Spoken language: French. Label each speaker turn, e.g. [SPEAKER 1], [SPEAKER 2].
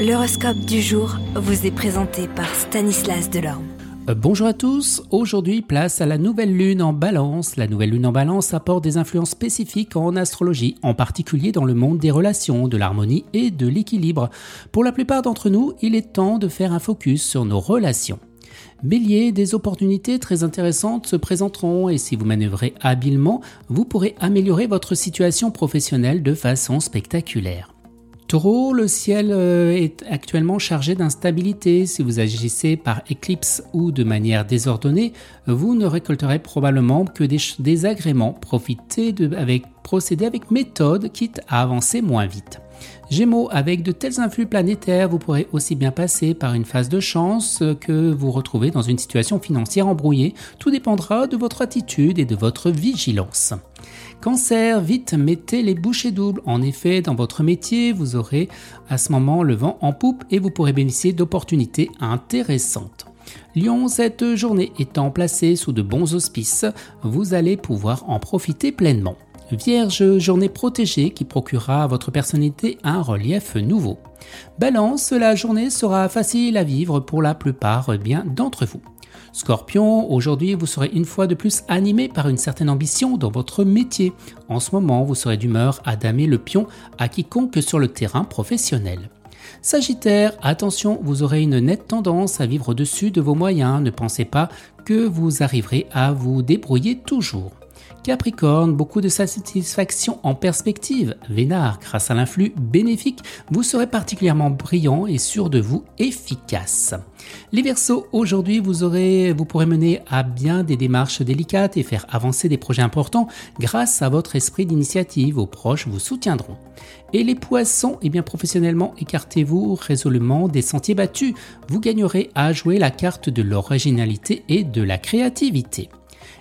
[SPEAKER 1] L'horoscope du jour vous est présenté par Stanislas Delorme.
[SPEAKER 2] Euh, bonjour à tous, aujourd'hui place à la nouvelle lune en balance. La nouvelle lune en balance apporte des influences spécifiques en astrologie, en particulier dans le monde des relations, de l'harmonie et de l'équilibre. Pour la plupart d'entre nous, il est temps de faire un focus sur nos relations. Bélier, des opportunités très intéressantes se présenteront et si vous manœuvrez habilement, vous pourrez améliorer votre situation professionnelle de façon spectaculaire. Taureau, le ciel euh, est actuellement chargé d'instabilité. Si vous agissez par éclipse ou de manière désordonnée, vous ne récolterez probablement que des désagréments. Profitez de, avec, procédez avec méthode, quitte à avancer moins vite. Gémeaux, avec de tels influx planétaires, vous pourrez aussi bien passer par une phase de chance que vous retrouver dans une situation financière embrouillée. Tout dépendra de votre attitude et de votre vigilance. Cancer, vite, mettez les bouchées doubles. En effet, dans votre métier, vous aurez à ce moment le vent en poupe et vous pourrez bénéficier d'opportunités intéressantes. Lion, cette journée étant placée sous de bons auspices, vous allez pouvoir en profiter pleinement. Vierge, journée protégée qui procurera à votre personnalité un relief nouveau. Balance, la journée sera facile à vivre pour la plupart bien d'entre vous. Scorpion, aujourd'hui vous serez une fois de plus animé par une certaine ambition dans votre métier. En ce moment, vous serez d'humeur à damer le pion à quiconque sur le terrain professionnel. Sagittaire, attention, vous aurez une nette tendance à vivre au-dessus de vos moyens. Ne pensez pas que vous arriverez à vous débrouiller toujours. Capricorne, beaucoup de satisfaction en perspective. Vénard, grâce à l'influx bénéfique, vous serez particulièrement brillant et sûr de vous, efficace. Les Verseaux, aujourd'hui, vous vous pourrez mener à bien des démarches délicates et faire avancer des projets importants grâce à votre esprit d'initiative. Vos proches vous soutiendront. Et les Poissons, eh bien professionnellement, écartez-vous résolument des sentiers battus. Vous gagnerez à jouer la carte de l'originalité et de la créativité.